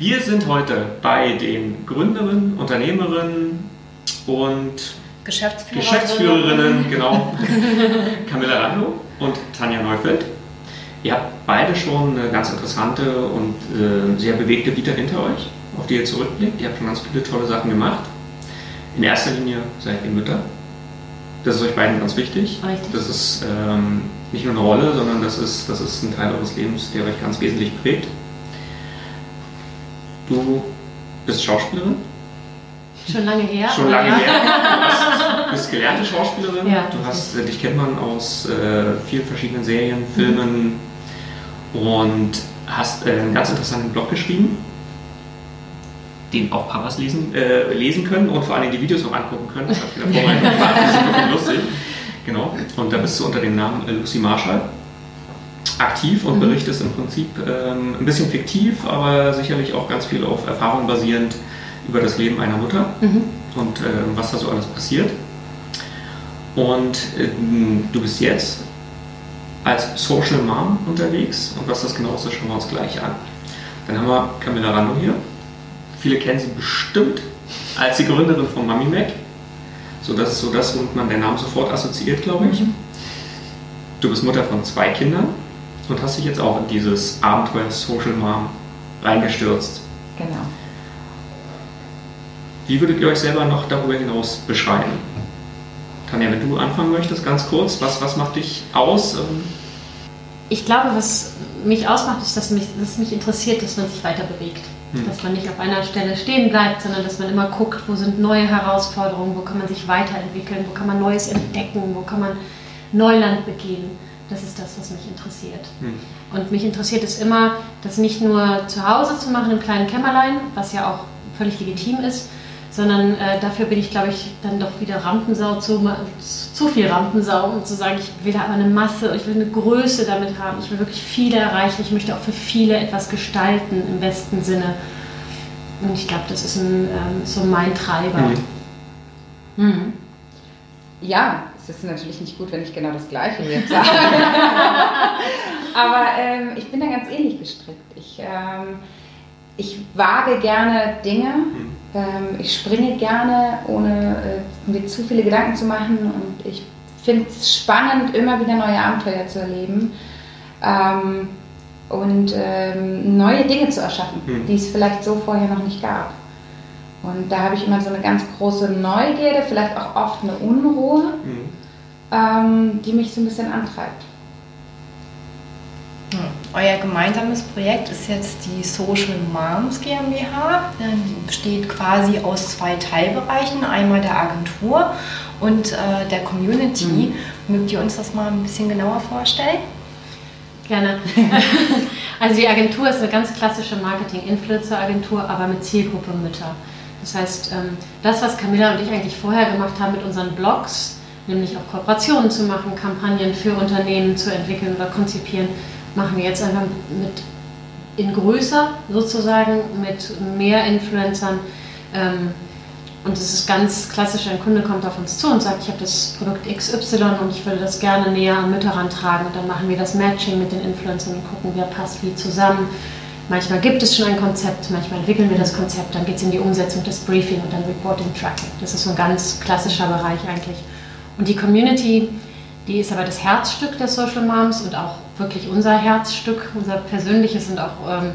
Wir sind heute bei den Gründerinnen, Unternehmerinnen und Geschäftsführer Geschäftsführerinnen, genau, Camilla Rando und Tanja Neufeld. Ihr habt beide schon eine ganz interessante und äh, sehr bewegte Vita hinter euch, auf die ihr zurückblickt. Ihr habt schon ganz viele tolle Sachen gemacht. In erster Linie seid ihr Mütter. Das ist euch beiden ganz wichtig. Richtig. Das ist ähm, nicht nur eine Rolle, sondern das ist, das ist ein Teil eures Lebens, der euch ganz wesentlich prägt. Du bist Schauspielerin. Schon lange her. Schon lange ja. her. Du bist gelernte Schauspielerin. Ja. Du hast, äh, dich kennt man aus äh, vielen verschiedenen Serien, Filmen und hast äh, einen ganz interessanten Blog geschrieben, den auch Papas lesen, äh, lesen können und vor allem die Videos noch angucken können. Das hat ich in der Vorbereitung gemacht. Das ist wirklich lustig. Genau. Und da bist du unter dem Namen äh, Lucy Marshall aktiv und Mhm. berichtest im Prinzip ähm, ein bisschen fiktiv, aber sicherlich auch ganz viel auf Erfahrung basierend über das Leben einer Mutter Mhm. und ähm, was da so alles passiert. Und ähm, du bist jetzt als Social Mom unterwegs und was das genau ist, das schauen wir uns gleich an. Dann haben wir Camilla Rando hier. Viele kennen sie bestimmt als die Gründerin von Mami Mac. So, das ist so das, womit man den Namen sofort assoziiert, glaube ich. Du bist Mutter von zwei Kindern und hast dich jetzt auch in dieses Abenteuer Social Mom reingestürzt. Genau. Wie würdet ihr euch selber noch darüber hinaus beschreiben? Tanja, wenn du anfangen möchtest, ganz kurz, was, was macht dich aus? Ähm, Ich glaube, was mich ausmacht, ist, dass mich, dass mich interessiert, dass man sich weiter bewegt. Hm. Dass man nicht auf einer Stelle stehen bleibt, sondern dass man immer guckt, wo sind neue Herausforderungen, wo kann man sich weiterentwickeln, wo kann man Neues entdecken, wo kann man Neuland begehen. Das ist das, was mich interessiert. Hm. Und mich interessiert es immer, das nicht nur zu Hause zu machen im kleinen Kämmerlein, was ja auch völlig legitim ist, sondern äh, dafür bin ich, glaube ich, dann doch wieder Rampensau, zu, zu viel Rampensau, um zu sagen, ich will aber eine Masse, ich will eine Größe damit haben, ich will wirklich viele erreichen, ich möchte auch für viele etwas gestalten im besten Sinne. Und ich glaube, das ist ein, ähm, so mein Treiber. Mhm. Mhm. Ja, es ist natürlich nicht gut, wenn ich genau das Gleiche jetzt sage. Aber ähm, ich bin da ganz ähnlich gestrickt. Ich, ähm, ich wage gerne Dinge. Mhm. Ähm, ich springe gerne, ohne äh, mir zu viele Gedanken zu machen. Und ich finde es spannend, immer wieder neue Abenteuer zu erleben. Ähm, und ähm, neue Dinge zu erschaffen, Mhm. die es vielleicht so vorher noch nicht gab. Und da habe ich immer so eine ganz große Neugierde, vielleicht auch oft eine Unruhe, Mhm. ähm, die mich so ein bisschen antreibt. Euer gemeinsames Projekt ist jetzt die Social Moms GmbH. Die besteht quasi aus zwei Teilbereichen, einmal der Agentur und äh, der Community. Mögt ihr uns das mal ein bisschen genauer vorstellen? Gerne. Also die Agentur ist eine ganz klassische Marketing-Influencer-Agentur, aber mit Zielgruppe Mütter. Das heißt, ähm, das, was Camilla und ich eigentlich vorher gemacht haben mit unseren Blogs, nämlich auch Kooperationen zu machen, Kampagnen für Unternehmen zu entwickeln oder konzipieren, machen wir jetzt einfach mit in größer sozusagen, mit mehr Influencern. Ähm, Und es ist ganz klassisch, ein Kunde kommt auf uns zu und sagt, ich habe das Produkt XY und ich würde das gerne näher an Mütter rantragen. Und dann machen wir das Matching mit den Influencern und gucken, wer passt wie zusammen. Manchmal gibt es schon ein Konzept, manchmal entwickeln wir das Konzept, dann geht es in die Umsetzung des Briefing und dann Reporting Tracking. Das ist so ein ganz klassischer Bereich eigentlich. Und die Community, die ist aber das Herzstück der Social Moms und auch wirklich unser Herzstück, unser persönliches und auch ähm,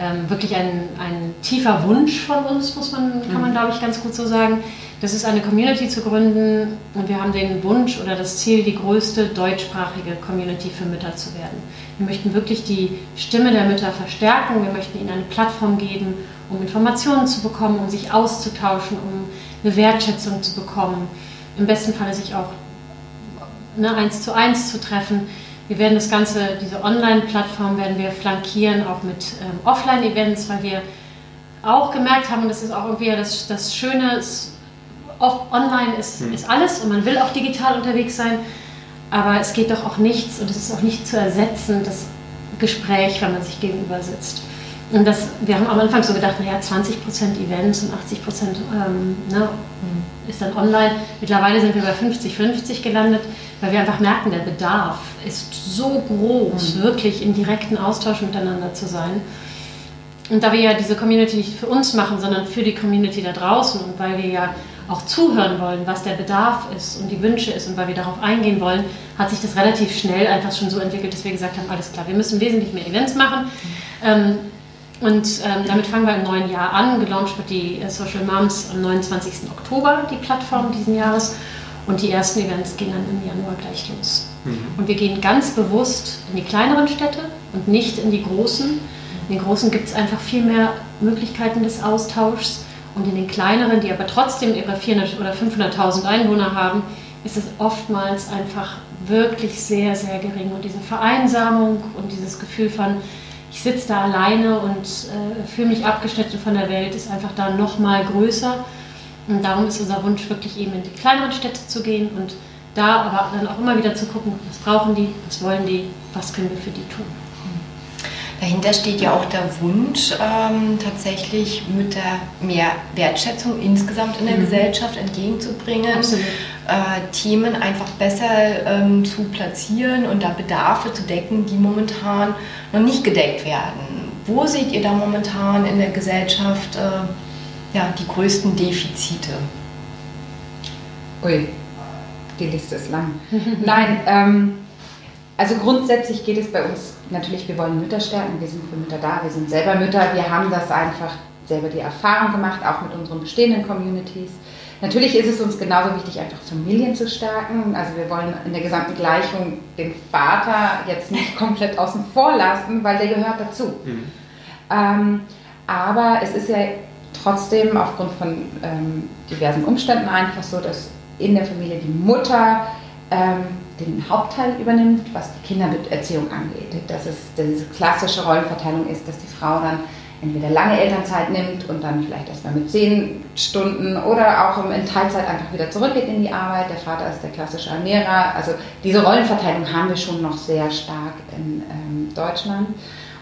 ähm, wirklich ein, ein tiefer Wunsch von uns, muss man, kann man glaube ich ganz gut so sagen. Das ist eine Community zu gründen und wir haben den Wunsch oder das Ziel, die größte deutschsprachige Community für Mütter zu werden. Wir möchten wirklich die Stimme der Mütter verstärken, wir möchten ihnen eine Plattform geben, um Informationen zu bekommen, um sich auszutauschen, um eine Wertschätzung zu bekommen, im besten Falle sich auch ne, eins zu eins zu treffen. Wir werden das Ganze, diese Online-Plattform werden wir flankieren, auch mit ähm, Offline-Events, weil wir auch gemerkt haben, und das ist auch irgendwie das, das Schöne, online ist, Mhm. ist alles und man will auch digital unterwegs sein, aber es geht doch auch nichts und es ist auch nicht zu ersetzen, das Gespräch, wenn man sich gegenüber sitzt. Und das, wir haben am Anfang so gedacht, naja, 20% Events und 80% ähm, ne, ist dann online. Mittlerweile sind wir bei 50-50 gelandet, weil wir einfach merken, der Bedarf ist so groß, wirklich im direkten Austausch miteinander zu sein. und da wir ja diese Community nicht für uns machen, sondern für die Community da draußen und weil wir ja auch zuhören wollen, was der Bedarf ist und die Wünsche ist und weil wir darauf eingehen wollen, hat sich das relativ schnell einfach schon so entwickelt, dass wir gesagt haben, alles klar, wir müssen wesentlich mehr Events machen. Ähm, und ähm, damit fangen wir im neuen Jahr an. Gelauncht wird die äh, Social Moms am 29. Oktober, die Plattform diesen Jahres. Und die ersten Events gehen dann im Januar gleich los. Mhm. Und wir gehen ganz bewusst in die kleineren Städte und nicht in die großen. In den großen gibt es einfach viel mehr Möglichkeiten des Austauschs. Und in den kleineren, die aber trotzdem ihre 400 oder 500.000 Einwohner haben, ist es oftmals einfach wirklich sehr, sehr gering. Und diese Vereinsamung und dieses Gefühl von, ich sitze da alleine und äh, fühle mich abgeschnitten von der Welt, ist einfach da noch mal größer. Und darum ist unser Wunsch wirklich eben in die kleineren Städte zu gehen und da aber dann auch immer wieder zu gucken, was brauchen die, was wollen die, was können wir für die tun. Dahinter steht ja auch der Wunsch, ähm, tatsächlich Mütter mehr Wertschätzung insgesamt in der mhm. Gesellschaft entgegenzubringen, äh, Themen einfach besser ähm, zu platzieren und da Bedarfe zu decken, die momentan noch nicht gedeckt werden. Wo seht ihr da momentan in der Gesellschaft äh, ja, die größten Defizite? Ui, die Liste ist lang. Nein, ähm, also grundsätzlich geht es bei uns natürlich, wir wollen Mütter stärken, wir sind für Mütter da, wir sind selber Mütter, wir haben das einfach selber die Erfahrung gemacht, auch mit unseren bestehenden Communities. Natürlich ist es uns genauso wichtig, einfach Familien zu stärken. Also wir wollen in der gesamten Gleichung den Vater jetzt nicht komplett außen vor lassen, weil der gehört dazu. Mhm. Ähm, aber es ist ja trotzdem aufgrund von ähm, diversen Umständen einfach so, dass in der Familie die Mutter ähm, den Hauptteil übernimmt, was die Kindererziehung angeht. Dass es diese klassische Rollenverteilung ist, dass die Frau dann entweder lange Elternzeit nimmt und dann vielleicht erstmal mit zehn Stunden oder auch in Teilzeit einfach wieder zurückgeht in die Arbeit. Der Vater ist der klassische Ernährer. Also diese Rollenverteilung haben wir schon noch sehr stark in ähm, Deutschland.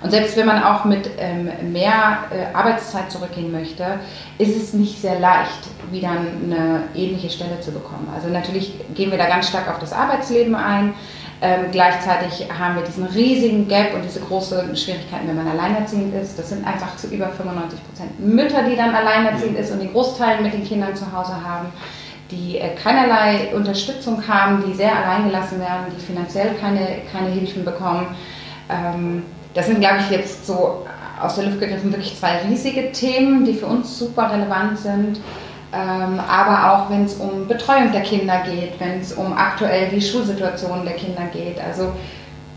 Und selbst wenn man auch mit ähm, mehr äh, Arbeitszeit zurückgehen möchte, ist es nicht sehr leicht, wieder eine ähnliche Stelle zu bekommen. Also natürlich gehen wir da ganz stark auf das Arbeitsleben ein. Ähm, gleichzeitig haben wir diesen riesigen Gap und diese großen Schwierigkeiten, wenn man alleinerziehend ist. Das sind einfach zu über 95 Prozent Mütter, die dann alleinerziehend ist und den Großteil mit den Kindern zu Hause haben, die äh, keinerlei Unterstützung haben, die sehr alleingelassen werden, die finanziell keine, keine Hilfen bekommen. Ähm, das sind, glaube ich, jetzt so aus der Luft gegriffen wirklich zwei riesige Themen, die für uns super relevant sind. Ähm, aber auch wenn es um Betreuung der Kinder geht, wenn es um aktuell die Schulsituation der Kinder geht. Also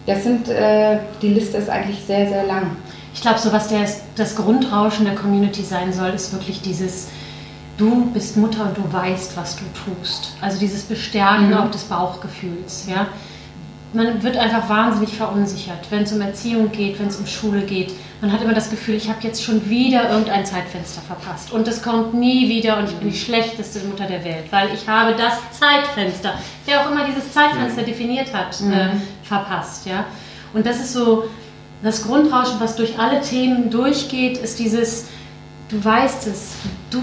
das sind, äh, die Liste ist eigentlich sehr, sehr lang. Ich glaube, so was der, das Grundrauschen der Community sein soll, ist wirklich dieses, du bist Mutter und du weißt, was du tust. Also dieses Bestärken mhm. auch des Bauchgefühls. Ja? Man wird einfach wahnsinnig verunsichert, wenn es um Erziehung geht, wenn es um Schule geht. Man hat immer das Gefühl, ich habe jetzt schon wieder irgendein Zeitfenster verpasst und es kommt nie wieder und ich bin die schlechteste Mutter der Welt, weil ich habe das Zeitfenster, wer auch immer dieses Zeitfenster mhm. definiert hat, mhm. äh, verpasst. Ja? Und das ist so das Grundrauschen, was durch alle Themen durchgeht, ist dieses, du weißt es, du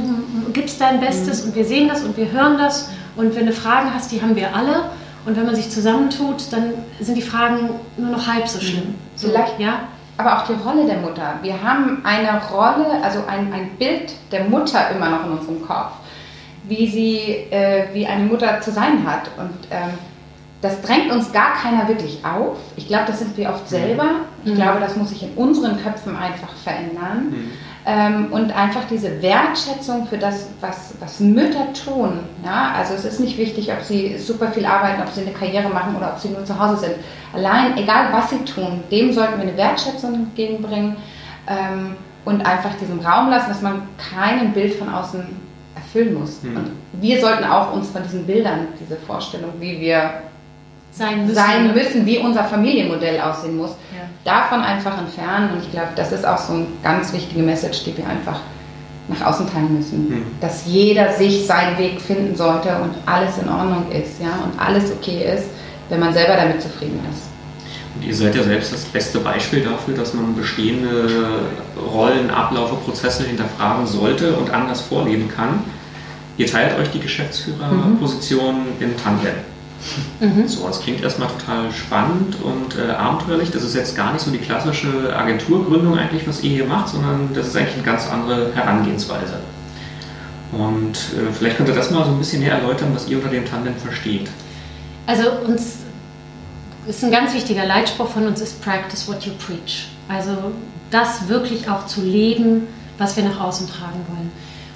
gibst dein Bestes mhm. und wir sehen das und wir hören das und wenn du Fragen hast, die haben wir alle und wenn man sich zusammentut, dann sind die Fragen nur noch halb so schlimm. Mhm. So, Vielleicht, ja? Aber auch die Rolle der Mutter. Wir haben eine Rolle, also ein, ein Bild der Mutter immer noch in unserem Kopf, wie sie, äh, wie eine Mutter zu sein hat. Und ähm, das drängt uns gar keiner wirklich auf. Ich glaube, das sind wir oft mhm. selber. Ich mhm. glaube, das muss sich in unseren Köpfen einfach verändern. Mhm. Ähm, und einfach diese Wertschätzung für das, was, was Mütter tun. Ja? Also es ist nicht wichtig, ob sie super viel arbeiten, ob sie eine Karriere machen oder ob sie nur zu Hause sind. Allein, egal was sie tun, dem sollten wir eine Wertschätzung entgegenbringen ähm, und einfach diesen Raum lassen, dass man kein Bild von außen erfüllen muss. Mhm. Und wir sollten auch uns von diesen Bildern, diese Vorstellung, wie wir sein müssen, sein müssen wie unser Familienmodell aussehen muss, ja. davon einfach entfernen. Und ich glaube, das ist auch so eine ganz wichtige Message, die wir einfach nach außen teilen müssen. Mhm. Dass jeder sich seinen Weg finden sollte und alles in Ordnung ist, ja, und alles okay ist, wenn man selber damit zufrieden ist. Und ihr seid ja selbst das beste Beispiel dafür, dass man bestehende Rollen, Abläufe, Prozesse hinterfragen sollte und anders vorleben kann. Ihr teilt euch die Geschäftsführerposition mhm. in Tandem. Mhm. So, das klingt erstmal total spannend und äh, abenteuerlich. Das ist jetzt gar nicht so die klassische Agenturgründung eigentlich, was ihr hier macht, sondern das ist eigentlich eine ganz andere Herangehensweise. Und äh, vielleicht könnt ihr das mal so ein bisschen näher erläutern, was ihr unter dem Tandem versteht. Also uns ist ein ganz wichtiger Leitspruch von uns ist Practice what you preach. Also das wirklich auch zu leben, was wir nach außen tragen wollen.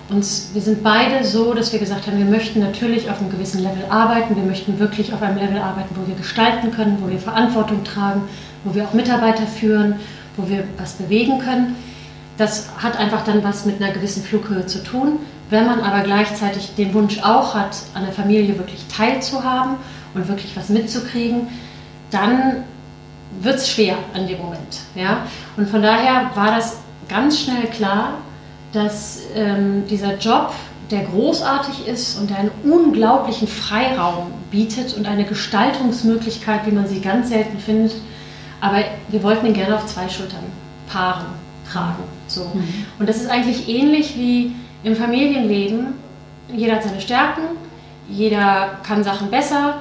Und wir sind beide so, dass wir gesagt haben, wir möchten natürlich auf einem gewissen Level arbeiten, wir möchten wirklich auf einem Level arbeiten, wo wir gestalten können, wo wir Verantwortung tragen, wo wir auch Mitarbeiter führen, wo wir was bewegen können. Das hat einfach dann was mit einer gewissen Flughöhe zu tun. Wenn man aber gleichzeitig den Wunsch auch hat, an der Familie wirklich teilzuhaben und wirklich was mitzukriegen, dann wird es schwer an dem Moment. Ja? Und von daher war das ganz schnell klar, dass ähm, dieser Job, der großartig ist und der einen unglaublichen Freiraum bietet und eine Gestaltungsmöglichkeit, wie man sie ganz selten findet, aber wir wollten ihn gerne auf zwei Schultern paaren, tragen. So. Mhm. Und das ist eigentlich ähnlich wie im Familienleben. Jeder hat seine Stärken, jeder kann Sachen besser,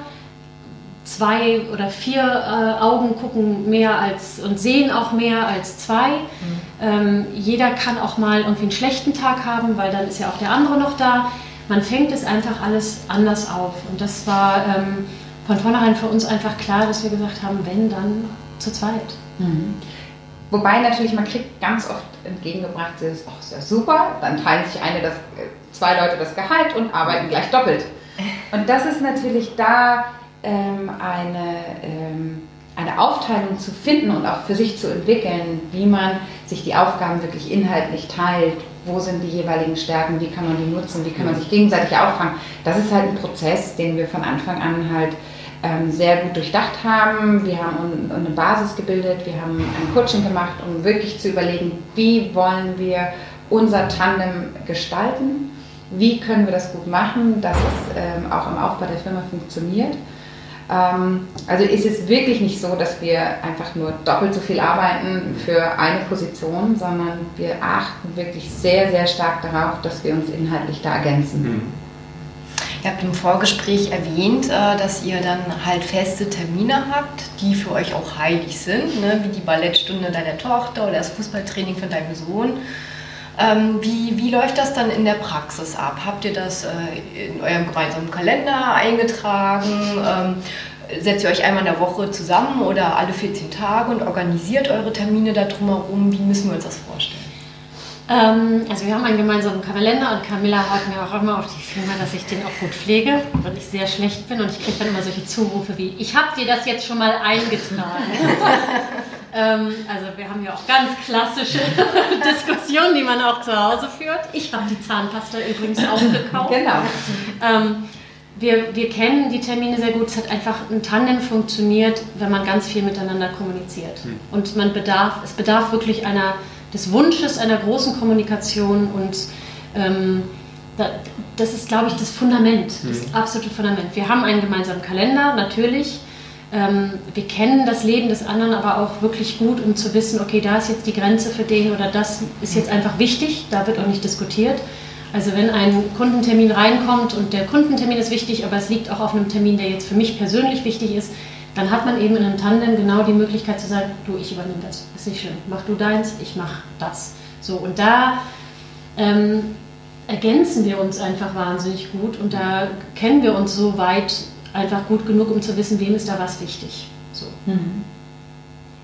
zwei oder vier äh, Augen gucken mehr als und sehen auch mehr als zwei. Mhm. Ähm, jeder kann auch mal irgendwie einen schlechten Tag haben, weil dann ist ja auch der andere noch da. Man fängt es einfach alles anders auf. Und das war ähm, von vornherein für uns einfach klar, dass wir gesagt haben, wenn, dann zu zweit. Mhm. Wobei natürlich, man kriegt ganz oft entgegengebracht, das ist, oh, ist ja super, dann teilen sich eine das, zwei Leute das Gehalt und arbeiten gleich doppelt. Und das ist natürlich da eine, ähm, eine Aufteilung zu finden und auch für sich zu entwickeln, wie man sich die Aufgaben wirklich inhaltlich teilt, wo sind die jeweiligen Stärken, wie kann man die nutzen, wie kann man sich gegenseitig auffangen. Das ist halt ein Prozess, den wir von Anfang an halt ähm, sehr gut durchdacht haben. Wir haben eine Basis gebildet, wir haben ein Coaching gemacht, um wirklich zu überlegen, wie wollen wir unser Tandem gestalten, wie können wir das gut machen, dass es ähm, auch im Aufbau der Firma funktioniert. Ähm, also ist es wirklich nicht so, dass wir einfach nur doppelt so viel arbeiten für eine Position, sondern wir achten wirklich sehr, sehr stark darauf, dass wir uns inhaltlich da ergänzen. Mhm. Ihr habt im Vorgespräch erwähnt, äh, dass ihr dann halt feste Termine habt, die für euch auch heilig sind, ne? wie die Ballettstunde deiner Tochter oder das Fußballtraining von deinem Sohn. Ähm, wie, wie läuft das dann in der Praxis ab? Habt ihr das äh, in eurem gemeinsamen Kalender eingetragen? Ähm, setzt ihr euch einmal in der Woche zusammen oder alle 14 Tage und organisiert eure Termine da drumherum? Wie müssen wir uns das vorstellen? Ähm, also wir haben einen gemeinsamen Kalender und Camilla haut mir auch immer auf die Finger, dass ich den auch gut pflege, weil ich sehr schlecht bin und ich kriege dann immer solche Zurufe wie, ich habe dir das jetzt schon mal eingetragen. Ähm, also wir haben ja auch ganz klassische Diskussionen, die man auch zu Hause führt. Ich habe die Zahnpasta übrigens auch gekauft. Genau. Ähm, wir, wir kennen die Termine sehr gut. Es hat einfach ein Tandem funktioniert, wenn man ganz viel miteinander kommuniziert. Hm. Und man bedarf, es bedarf wirklich einer, des Wunsches einer großen Kommunikation und ähm, das ist, glaube ich, das Fundament, das hm. absolute Fundament. Wir haben einen gemeinsamen Kalender, natürlich. Ähm, wir kennen das Leben des anderen aber auch wirklich gut, um zu wissen, okay, da ist jetzt die Grenze für den oder das ist jetzt einfach wichtig, da wird auch nicht diskutiert. Also wenn ein Kundentermin reinkommt und der Kundentermin ist wichtig, aber es liegt auch auf einem Termin, der jetzt für mich persönlich wichtig ist, dann hat man eben in einem Tandem genau die Möglichkeit zu sagen, du, ich übernehme das, ist nicht schlimm, mach du deins, ich mach das. So, und da ähm, ergänzen wir uns einfach wahnsinnig gut und da kennen wir uns so weit, einfach gut genug, um zu wissen, wem ist da was wichtig. So. Mhm.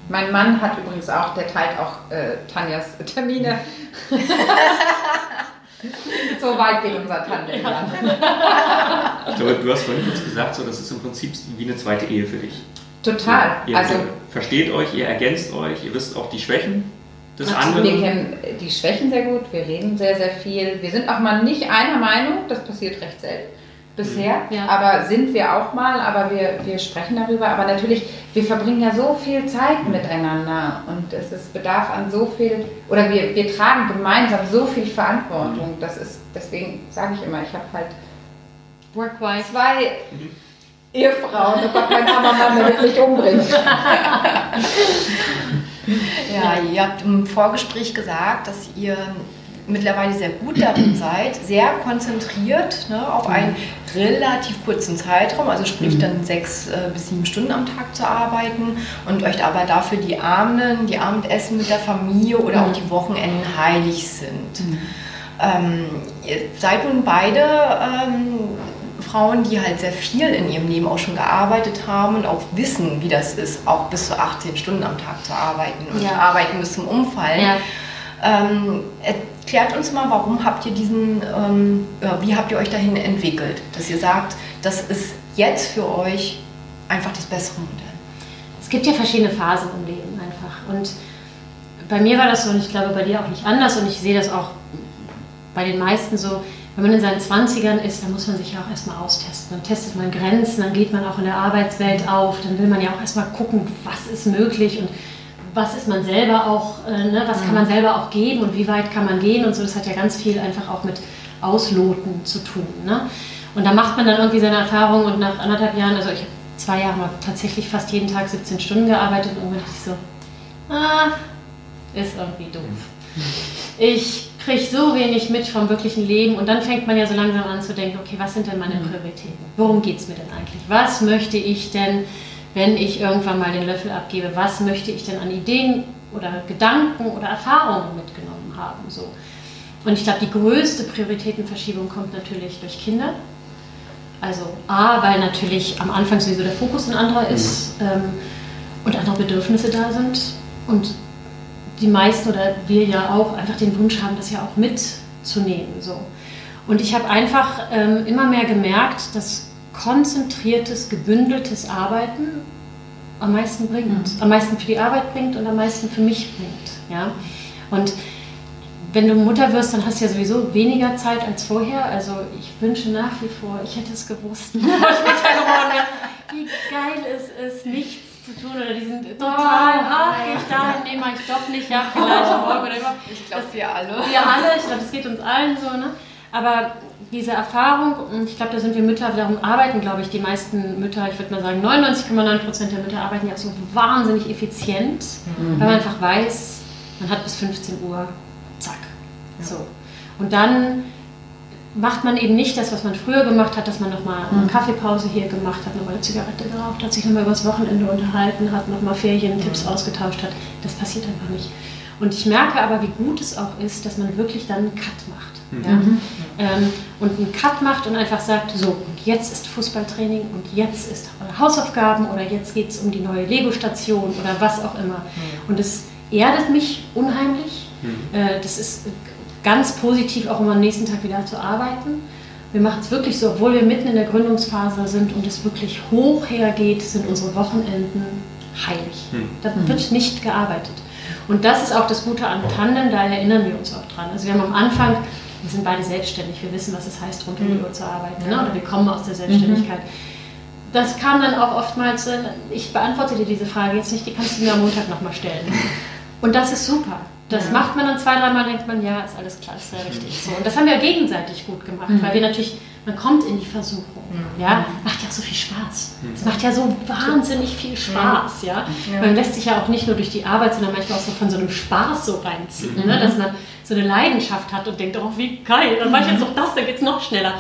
Mein Mann hat übrigens auch, der teilt auch äh, Tanjas Termine. so weit geht unser Tandem dann. ich glaube, du hast vorhin kurz gesagt, so, das ist im Prinzip wie eine zweite Ehe für dich. Total. So, ihr also, versteht euch, ihr ergänzt euch, ihr wisst auch die Schwächen des anderen. Wir kennen die Schwächen sehr gut, wir reden sehr, sehr viel. Wir sind auch mal nicht einer Meinung, das passiert recht selten bisher. Ja. Aber sind wir auch mal, aber wir, wir sprechen darüber. Aber natürlich, wir verbringen ja so viel Zeit miteinander und es ist Bedarf an so viel, oder wir, wir tragen gemeinsam so viel Verantwortung. Das ist, deswegen sage ich immer, ich habe halt Workwise. zwei Ehefrauen. Oh Gott, mein Kameramann wird mich umbringen. ja, ihr habt im Vorgespräch gesagt, dass ihr mittlerweile sehr gut darin seid, sehr konzentriert ne, auf einen relativ kurzen Zeitraum, also sprich dann sechs äh, bis sieben Stunden am Tag zu arbeiten und euch aber dafür die Abenden, die Abendessen mit der Familie oder auch die Wochenenden heilig sind. Ähm, ihr seid nun beide ähm, Frauen, die halt sehr viel in ihrem Leben auch schon gearbeitet haben und auch wissen, wie das ist, auch bis zu 18 Stunden am Tag zu arbeiten und Ja. arbeiten bis zum Umfallen. Ja. Ähm, erklärt uns mal, warum habt ihr diesen, ähm, wie habt ihr euch dahin entwickelt, dass ihr sagt, das ist jetzt für euch einfach das bessere Modell. Es gibt ja verschiedene Phasen im Leben einfach. Und bei mir war das so, und ich glaube bei dir auch nicht anders, und ich sehe das auch bei den meisten so, wenn man in seinen 20ern ist, dann muss man sich ja auch erstmal austesten. Dann testet man Grenzen, dann geht man auch in der Arbeitswelt auf, dann will man ja auch erstmal gucken, was ist möglich und was ist man selber auch, äh, ne, was kann man selber auch geben und wie weit kann man gehen und so. Das hat ja ganz viel einfach auch mit Ausloten zu tun. Ne? Und da macht man dann irgendwie seine Erfahrungen und nach anderthalb Jahren, also ich habe zwei Jahre mal tatsächlich fast jeden Tag 17 Stunden gearbeitet und irgendwann dachte ich so, ah, ist irgendwie doof. Ich kriege so wenig mit vom wirklichen Leben und dann fängt man ja so langsam an zu denken, okay, was sind denn meine Prioritäten? Worum geht es mir denn eigentlich? Was möchte ich denn, wenn ich irgendwann mal den Löffel abgebe, was möchte ich denn an Ideen oder Gedanken oder Erfahrungen mitgenommen haben? So. Und ich glaube, die größte Prioritätenverschiebung kommt natürlich durch Kinder. Also A, weil natürlich am Anfang sowieso der Fokus ein anderer ist ähm, und andere Bedürfnisse da sind. Und die meisten oder wir ja auch einfach den Wunsch haben, das ja auch mitzunehmen. So. Und ich habe einfach ähm, immer mehr gemerkt, dass konzentriertes, gebündeltes Arbeiten am meisten bringt. Am meisten für die Arbeit bringt und am meisten für mich bringt. Ja? Und wenn du Mutter wirst, dann hast du ja sowieso weniger Zeit als vorher. Also ich wünsche nach wie vor, ich hätte es gewusst, bevor ich Mutter geworden wäre, wie geil es ist, nichts zu tun oder diesen total, ach, ich dahin, nee, mach ich doch nicht, ja, vielleicht morgen oder immer. Ich glaube, wir alle. Wir alle, ich glaube, das geht uns allen so, ne? Aber diese Erfahrung, und ich glaube, da sind wir Mütter, darum arbeiten, glaube ich, die meisten Mütter, ich würde mal sagen, 99,9% der Mütter arbeiten ja auch so wahnsinnig effizient, weil man einfach weiß, man hat bis 15 Uhr, zack. So. Und dann macht man eben nicht das, was man früher gemacht hat, dass man nochmal eine Kaffeepause hier gemacht hat, nochmal eine Zigarette geraucht hat, sich nochmal über das Wochenende unterhalten hat, nochmal Ferientipps ausgetauscht hat. Das passiert einfach nicht. Und ich merke aber, wie gut es auch ist, dass man wirklich dann einen Cut macht. Ja? Ähm, und einen Cut macht und einfach sagt, so, und jetzt ist Fußballtraining und jetzt ist Hausaufgaben oder jetzt geht es um die neue Lego-Station oder was auch immer. Und es erdet mich unheimlich. Äh, das ist ganz positiv, auch um am nächsten Tag wieder zu arbeiten. Wir machen es wirklich so, obwohl wir mitten in der Gründungsphase sind und es wirklich hoch hergeht, sind unsere Wochenenden heilig. Da wird nicht gearbeitet. Und das ist auch das Gute an Tandem, da erinnern wir uns auch dran. Also wir haben am Anfang, wir sind beide selbstständig, wir wissen, was es heißt, rund um die Uhr zu arbeiten. Ne? Oder wir kommen aus der Selbstständigkeit. Das kam dann auch oftmals, äh, ich beantworte dir diese Frage jetzt nicht, die kannst du mir am Montag nochmal stellen. Und das ist super. Das macht man dann zwei, dreimal, denkt man, ja, ist alles klar, ist ja richtig so. Und das haben wir gegenseitig gut gemacht, weil wir natürlich, man kommt in die Versuchung. Ja, macht ja auch so viel Spaß. Es macht ja so wahnsinnig viel Spaß, ja. Man lässt sich ja auch nicht nur durch die Arbeit, sondern manchmal auch so von so einem Spaß so reinziehen, ne? dass man so eine Leidenschaft hat und denkt, oh, wie geil, dann mache ich jetzt noch das, dann geht es noch schneller.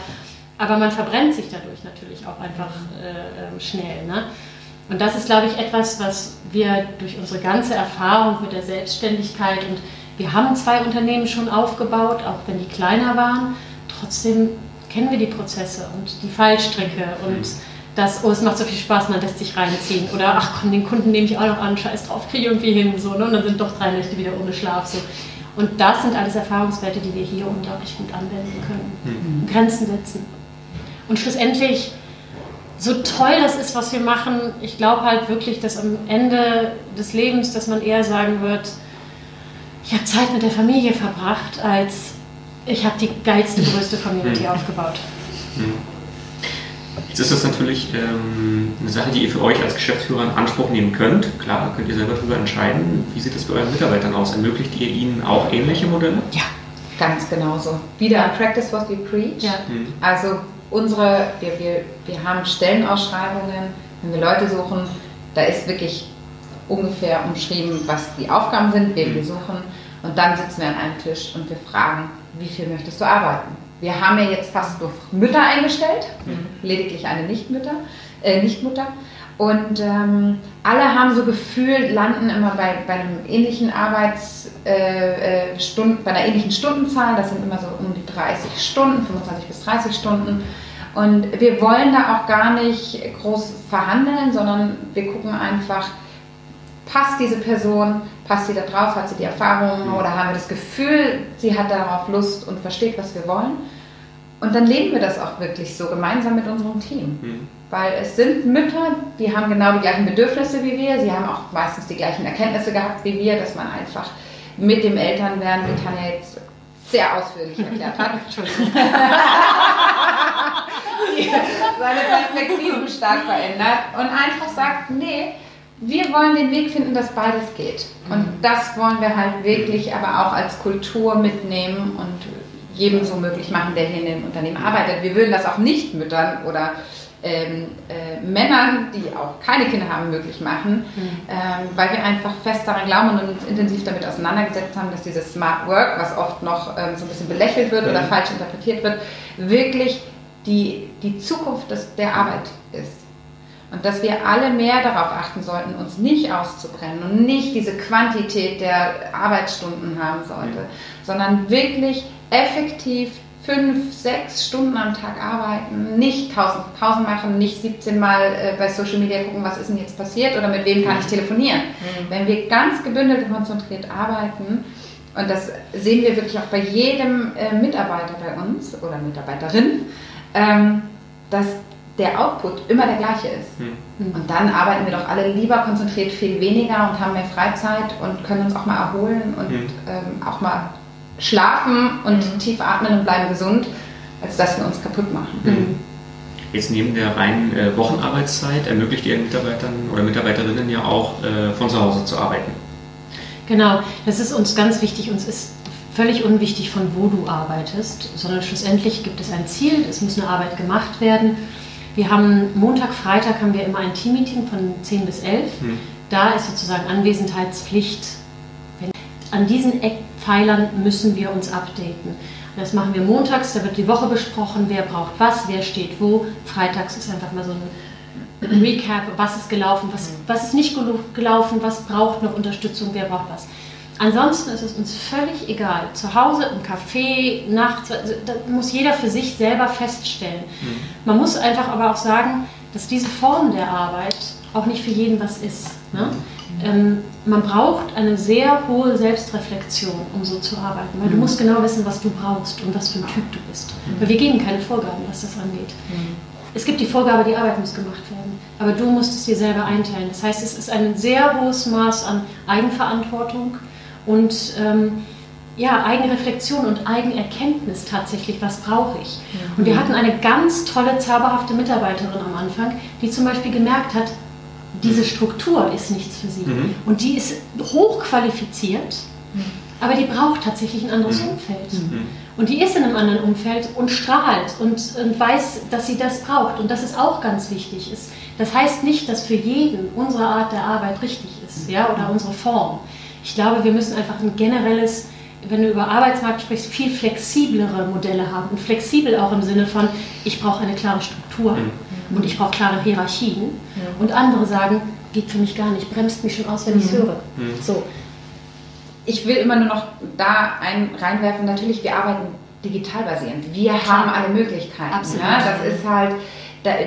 Aber man verbrennt sich dadurch natürlich auch einfach äh, ähm, schnell. Ne? Und das ist, glaube ich, etwas, was wir durch unsere ganze Erfahrung mit der Selbstständigkeit und wir haben zwei Unternehmen schon aufgebaut, auch wenn die kleiner waren, trotzdem kennen wir die Prozesse und die Fallstricke und das, oh, es macht so viel Spaß, man lässt sich reinziehen. Oder ach komm, den Kunden nehme ich auch noch an, scheiß drauf, kriege ich irgendwie hin. So, ne? Und dann sind doch drei Nächte wieder ohne Schlaf. So. Und das sind alles Erfahrungswerte, die wir hier unglaublich gut anwenden können. Grenzen setzen. Und schlussendlich, so toll das ist, was wir machen, ich glaube halt wirklich, dass am Ende des Lebens, dass man eher sagen wird, ich habe Zeit mit der Familie verbracht, als ich habe die geilste, größte Community aufgebaut. Jetzt ist das natürlich ähm, eine Sache, die ihr für euch als Geschäftsführer in Anspruch nehmen könnt. Klar, könnt ihr selber darüber entscheiden. Wie sieht das bei euren Mitarbeitern aus? Ermöglicht ihr ihnen auch ähnliche Modelle? Ja, ganz genauso. Wieder practice what we preach. Ja. Also unsere, wir, wir, wir haben Stellenausschreibungen, wenn wir Leute suchen, da ist wirklich ungefähr umschrieben, was die Aufgaben sind, wen wir suchen. Und dann sitzen wir an einem Tisch und wir fragen, wie viel möchtest du arbeiten? Wir haben ja jetzt fast nur Mütter eingestellt, lediglich eine Nichtmütter, äh, Nichtmutter. Und ähm, alle haben so gefühlt, landen immer bei, bei einem ähnlichen Arbeitsstunden, äh, äh bei einer ähnlichen Stundenzahl. Das sind immer so um die 30 Stunden, 25 bis 30 Stunden. Und wir wollen da auch gar nicht groß verhandeln, sondern wir gucken einfach, passt diese Person, passt sie da drauf, hat sie die Erfahrung mhm. oder haben wir das Gefühl, sie hat darauf Lust und versteht, was wir wollen. Und dann leben wir das auch wirklich so gemeinsam mit unserem Team. Mhm. Weil es sind Mütter, die haben genau die gleichen Bedürfnisse wie wir, sie haben auch meistens die gleichen Erkenntnisse gehabt wie wir, dass man einfach mit dem Elternwerden, wie Tanja jetzt sehr ausführlich erklärt hat, seine Perspektiven stark verändert und einfach sagt, nee, wir wollen den Weg finden, dass beides geht. Und mhm. das wollen wir halt wirklich aber auch als Kultur mitnehmen und jedem so möglich machen, der hier in dem Unternehmen arbeitet. Wir würden das auch nicht Müttern oder ähm, äh, Männern, die auch keine Kinder haben, möglich machen, mhm. ähm, weil wir einfach fest daran glauben und uns intensiv damit auseinandergesetzt haben, dass dieses Smart Work, was oft noch ähm, so ein bisschen belächelt wird mhm. oder falsch interpretiert wird, wirklich die, die Zukunft des, der Arbeit ist. Und dass wir alle mehr darauf achten sollten, uns nicht auszubrennen und nicht diese Quantität der Arbeitsstunden haben sollte, sondern wirklich effektiv fünf, sechs Stunden am Tag arbeiten, nicht tausend Pausen machen, nicht 17 Mal äh, bei Social Media gucken, was ist denn jetzt passiert oder mit wem kann ich telefonieren. Mhm. Wenn wir ganz gebündelt und konzentriert arbeiten, und das sehen wir wirklich auch bei jedem äh, Mitarbeiter bei uns oder Mitarbeiterin, ähm, dass der Output immer der gleiche ist. Mhm. Und dann arbeiten wir doch alle lieber konzentriert viel weniger und haben mehr Freizeit und können uns auch mal erholen und mhm. ähm, auch mal schlafen und mhm. tief atmen und bleiben gesund, als dass wir uns kaputt machen. Mhm. Jetzt neben der reinen äh, Wochenarbeitszeit ermöglicht ihr Mitarbeitern oder Mitarbeiterinnen ja auch äh, von zu Hause zu arbeiten. Genau, das ist uns ganz wichtig. Uns ist völlig unwichtig, von wo du arbeitest, sondern schlussendlich gibt es ein Ziel, es muss eine Arbeit gemacht werden. Wir haben Montag, Freitag haben wir immer ein Teammeeting von 10 bis 11. Hm. Da ist sozusagen Anwesenheitspflicht. An diesen Eckpfeilern müssen wir uns updaten. Das machen wir montags, da wird die Woche besprochen, wer braucht was, wer steht wo. Freitags ist einfach mal so ein Recap, was ist gelaufen, was, hm. was ist nicht gelaufen, was braucht noch Unterstützung, wer braucht was. Ansonsten ist es uns völlig egal. Zu Hause, im Café, nachts, also das muss jeder für sich selber feststellen. Mhm. Man muss einfach aber auch sagen, dass diese Form der Arbeit auch nicht für jeden was ist. Ne? Mhm. Ähm, man braucht eine sehr hohe Selbstreflexion, um so zu arbeiten, weil mhm. du musst genau wissen, was du brauchst und was für ein Typ du bist. Mhm. Weil wir geben keine Vorgaben, was das angeht. Mhm. Es gibt die Vorgabe, die Arbeit muss gemacht werden, aber du musst es dir selber einteilen. Das heißt, es ist ein sehr hohes Maß an Eigenverantwortung und ähm, ja, Eigenreflexion und Eigenerkenntnis tatsächlich, was brauche ich. Mhm. Und wir hatten eine ganz tolle, zauberhafte Mitarbeiterin am Anfang, die zum Beispiel gemerkt hat, diese Struktur ist nichts für sie. Mhm. Und die ist hochqualifiziert, mhm. aber die braucht tatsächlich ein anderes mhm. Umfeld. Mhm. Und die ist in einem anderen Umfeld und strahlt und, und weiß, dass sie das braucht. Und das ist auch ganz wichtig. Das heißt nicht, dass für jeden unsere Art der Arbeit richtig ist ja, oder unsere Form. Ich glaube, wir müssen einfach ein generelles, wenn du über Arbeitsmarkt sprichst, viel flexiblere Modelle haben. Und flexibel auch im Sinne von, ich brauche eine klare Struktur mhm. und ich brauche klare Hierarchien. Mhm. Und andere sagen, geht für mich gar nicht, bremst mich schon aus, wenn ich es mhm. höre. Mhm. So. Ich will immer nur noch da ein, reinwerfen, natürlich, wir arbeiten digital basierend. Wir Klar. haben alle Möglichkeiten. Absolut. Ja, das ist halt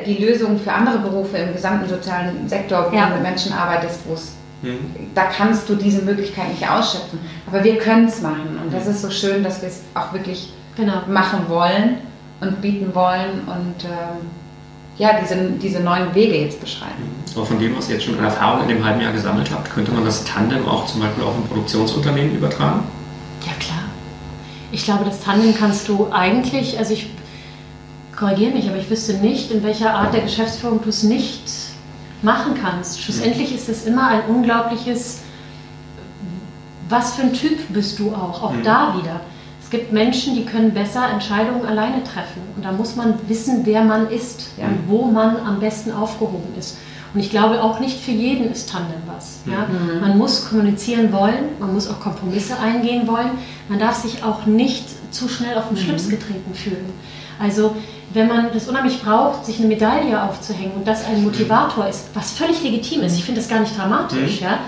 die Lösung für andere Berufe im gesamten sozialen Sektor, wo ja. du mit Menschen arbeitest, wo es Mhm. Da kannst du diese Möglichkeit nicht ausschöpfen. Aber wir können es machen. Und das mhm. ist so schön, dass wir es auch wirklich genau. machen wollen und bieten wollen und ähm, ja, diese, diese neuen Wege jetzt beschreiben. Mhm. Aber von dem, was ihr jetzt schon an Erfahrung in dem halben Jahr gesammelt habt, könnte man das Tandem auch zum Beispiel auf ein Produktionsunternehmen übertragen? Ja, klar. Ich glaube, das Tandem kannst du eigentlich, also ich korrigiere mich, aber ich wüsste nicht, in welcher Art der Geschäftsführung du es nicht machen kannst. Schlussendlich ist es immer ein unglaubliches, was für ein Typ bist du auch, auch mhm. da wieder. Es gibt Menschen, die können besser Entscheidungen alleine treffen. Und da muss man wissen, wer man ist Ja. und wo man am besten aufgehoben ist. Und ich glaube auch nicht für jeden ist Tandem was. Ja? Man muss kommunizieren wollen, man muss auch Kompromisse eingehen wollen. Man darf sich auch nicht zu schnell auf den Schlips getreten fühlen. Also wenn man das unheimlich braucht, sich eine Medaille aufzuhängen und das ein Motivator ist, was völlig legitim ist, ich finde das gar nicht dramatisch, ja,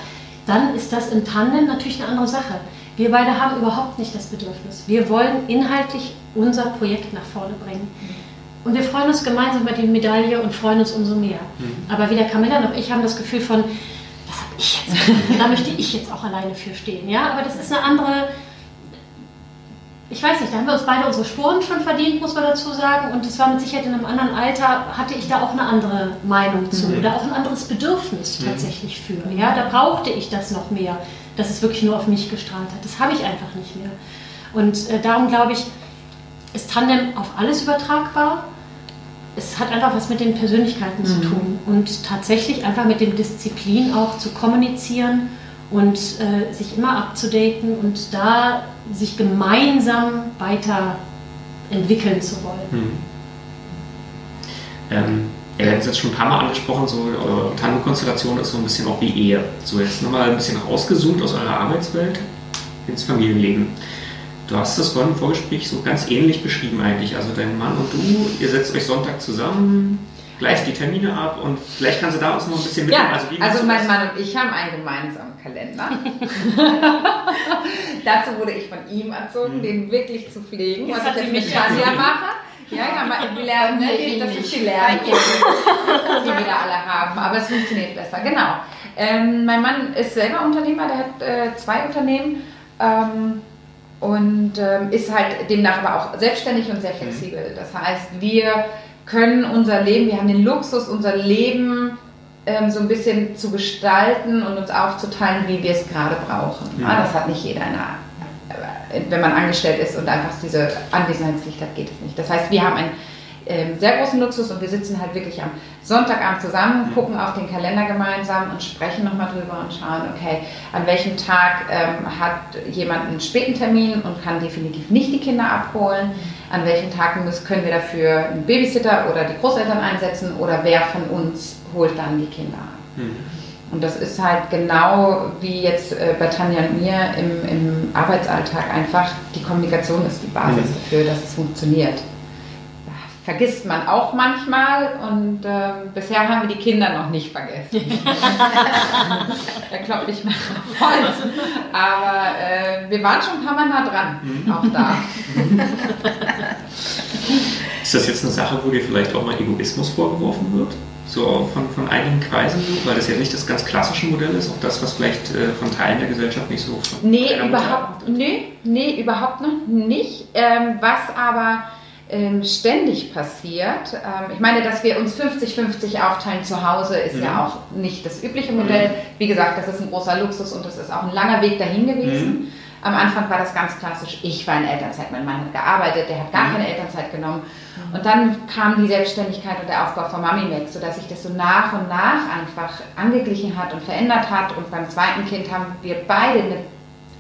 dann ist das im Tandem natürlich eine andere Sache. Wir beide haben überhaupt nicht das Bedürfnis. Wir wollen inhaltlich unser Projekt nach vorne bringen. Und wir freuen uns gemeinsam über die Medaille und freuen uns umso mehr. Aber weder Camilla noch ich haben das Gefühl von, das habe ich jetzt, da möchte ich jetzt auch alleine für stehen. Ja, aber das ist eine andere, ich weiß nicht, da haben wir uns beide unsere Spuren schon verdient, muss man dazu sagen. Und es war mit Sicherheit in einem anderen Alter, hatte ich da auch eine andere Meinung zu oder auch ein anderes Bedürfnis tatsächlich für. Ja, da brauchte ich das noch mehr, dass es wirklich nur auf mich gestrahlt hat. Das habe ich einfach nicht mehr. Und äh, darum glaube ich, ist Tandem auf alles übertragbar. Es hat einfach was mit den Persönlichkeiten zu tun und tatsächlich einfach mit dem Disziplin auch zu kommunizieren und äh, sich immer abzudaten und da sich gemeinsam weiterentwickeln zu wollen. Hm. Ähm, wir haben es jetzt schon ein paar Mal angesprochen, so eure Tandemkonstellation ist so ein bisschen auch wie Ehe. So jetzt nochmal ein bisschen rausgezoomt aus eurer Arbeitswelt ins Familienleben. Du hast das vorhin im Vorgespräch so ganz ähnlich beschrieben eigentlich. Also dein Mann und du, ihr setzt euch Sonntag zusammen, gleicht die Termine ab und vielleicht kannst du da uns noch ein bisschen mitnehmen. Ja, wie also, du mein das? Mann und ich haben einen gemeinsamen Kalender. Dazu wurde ich von ihm erzogen, den wirklich zu pflegen, Jetzt was ich jetzt mich mit Tanja erzogen. mache. Ja, ja, mal- wir lernen, ne, das ist die Lernkurve, die wir da alle haben. Aber es funktioniert besser, genau. Ähm, mein Mann ist selber Unternehmer, der hat äh, zwei Unternehmen ähm, und ähm, ist halt demnach aber auch selbstständig und sehr flexibel. Das heißt, wir können unser Leben, wir haben den Luxus, unser Leben ähm, so ein bisschen zu gestalten und uns aufzuteilen, wie wir es gerade brauchen. Mhm. Ah, das hat nicht jeder in der wenn man angestellt ist und einfach diese Anwesenheitspflicht hat, geht es nicht. Das heißt, wir haben einen ähm, sehr großen Luxus und wir sitzen halt wirklich am Sonntagabend zusammen, gucken auf den Kalender gemeinsam und sprechen nochmal drüber und schauen, okay, an welchem Tag ähm, hat jemand einen späten Termin und kann definitiv nicht die Kinder abholen, an welchen Tagen müssen, können wir dafür einen Babysitter oder die Großeltern einsetzen oder wer von uns holt dann die Kinder ab. Hm. Und das ist halt genau wie jetzt äh, bei Tanja und mir im, im Arbeitsalltag einfach, die Kommunikation ist die Basis Mhm. dafür, dass es funktioniert. Vergisst man auch manchmal und ähm, bisher haben wir die Kinder noch nicht vergessen. da klopfe ich mal auf Holz. Aber äh, wir waren schon ein paar Mal nah dran, auch da. Ist das jetzt eine Sache, wo dir vielleicht auch mal Egoismus vorgeworfen wird? So von, von einigen Kreisen, weil das ja nicht das ganz klassische Modell ist, auch das, was vielleicht äh, von Teilen der Gesellschaft nicht so Nee, überhaupt, nee, nee, überhaupt noch nicht. Ähm, was aber ständig passiert, ähm, ich meine, dass wir uns 50-50 aufteilen zu Hause, ist Mhm. ja auch nicht das übliche Modell. Wie gesagt, das ist ein großer Luxus und das ist auch ein langer Weg dahin gewesen. Am Anfang war das ganz klassisch, ich war in Elternzeit, mein Mann hat gearbeitet, der hat gar Mhm. keine Elternzeit genommen. Und dann kam die Selbstständigkeit und der Aufbau von Mami weg, sodass sich das so nach und nach einfach angeglichen hat und verändert hat. Und beim zweiten Kind haben wir beide eine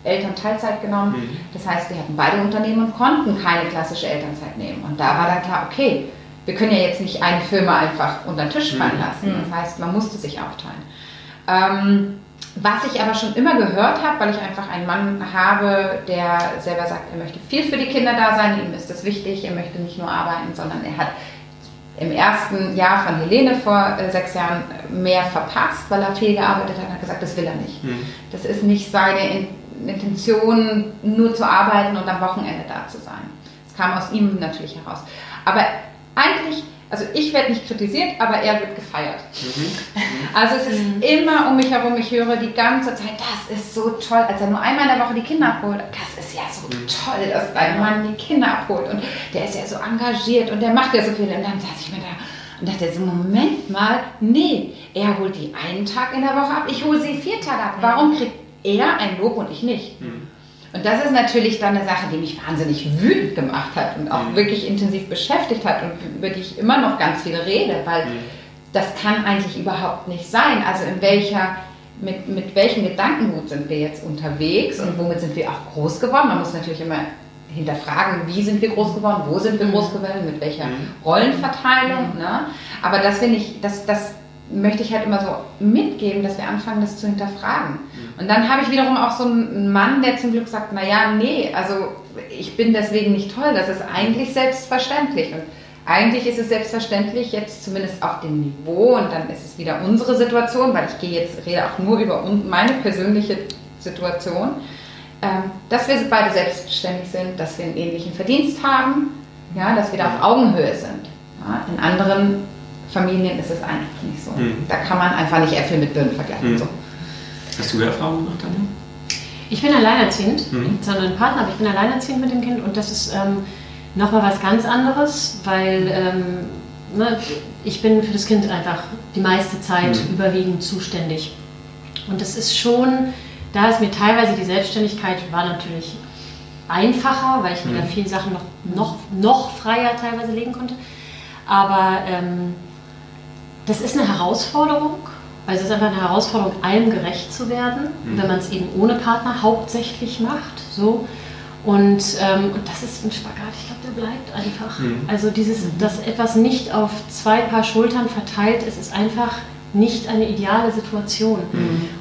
Elternteilzeit genommen. Mhm. Das heißt, wir hatten beide Unternehmen und konnten keine klassische Elternzeit nehmen. Und da war dann klar, okay, wir können ja jetzt nicht eine Firma einfach unter den Tisch fallen Mhm. lassen. Das heißt, man musste sich aufteilen. Ähm, was ich aber schon immer gehört habe, weil ich einfach einen Mann habe, der selber sagt, er möchte viel für die Kinder da sein, ihm ist das wichtig, er möchte nicht nur arbeiten, sondern er hat im ersten Jahr von Helene vor äh, sechs Jahren mehr verpasst, weil er viel gearbeitet hat und hat gesagt, das will er nicht. Mhm. Das ist nicht seine In Intention, nur zu arbeiten und am Wochenende da zu sein. Das kam aus ihm natürlich heraus. Aber eigentlich, also ich werde nicht kritisiert, aber er wird gefeiert. Mhm. Also es ist immer um mich herum, ich höre die ganze Zeit, das ist so toll, als er nur einmal in der Woche die Kinder abholt. Das ist ja so toll, dass dein Mann die Kinder abholt und der ist ja so engagiert und der macht ja so viel. Und dann saß ich mir da und dachte so, Moment mal, nee, er holt die einen Tag in der Woche ab, ich hole sie vier Tage ab. Warum kriegt er ein Lob und ich nicht? Mhm. Und das ist natürlich dann eine Sache, die mich wahnsinnig wütend gemacht hat und auch Mhm. wirklich intensiv beschäftigt hat und über die ich immer noch ganz viel rede, weil Mhm. das kann eigentlich überhaupt nicht sein. Also in welcher, mit, mit welchem Gedankengut sind wir jetzt unterwegs und womit sind wir auch groß geworden? Man muss natürlich immer hinterfragen, wie sind wir groß geworden, wo sind wir Mhm. groß geworden, mit welcher Mhm. Rollenverteilung. Ne? Aber das finde ich, das, das möchte ich halt immer so mitgeben, dass wir anfangen, das zu hinterfragen. Und dann habe ich wiederum auch so einen Mann, der zum Glück sagt, naja, nee, also ich bin deswegen nicht toll, das ist eigentlich selbstverständlich. Und eigentlich ist es selbstverständlich, jetzt zumindest auf dem Niveau, und dann ist es wieder unsere Situation, weil ich gehe jetzt, rede auch nur über meine persönliche Situation, ähm, dass wir beide selbstständig sind, dass wir einen ähnlichen Verdienst haben, ja, dass wir da auf Augenhöhe sind. Ja, in anderen Familien ist es einfach nicht so. Mhm. Da kann man einfach nicht Äpfel mit Birnen vergleichen. Mhm. So. Hast du Erfahrungen gemacht, Tanja? Ich bin alleinerziehend, Mhm. sondern einen Partner, aber ich bin alleinerziehend mit dem Kind und das ist ähm, nochmal was ganz anderes, weil ähm, ne, ich bin für das Kind einfach die meiste Zeit Mhm. überwiegend zuständig. Und das ist schon, da ist mir teilweise die Selbstständigkeit war natürlich einfacher, weil ich mir Mhm. da viele Sachen noch, noch, noch freier teilweise legen konnte. Aber ähm, das ist eine Herausforderung. Also es ist einfach eine Herausforderung, allem gerecht zu werden, Mhm. wenn man es eben ohne Partner hauptsächlich macht. So. Und, ähm, und das ist ein Spagat, ich glaube, der bleibt einfach. Mhm. Also dieses, dass etwas nicht auf zwei Paar Schultern verteilt ist, ist einfach nicht eine ideale Situation.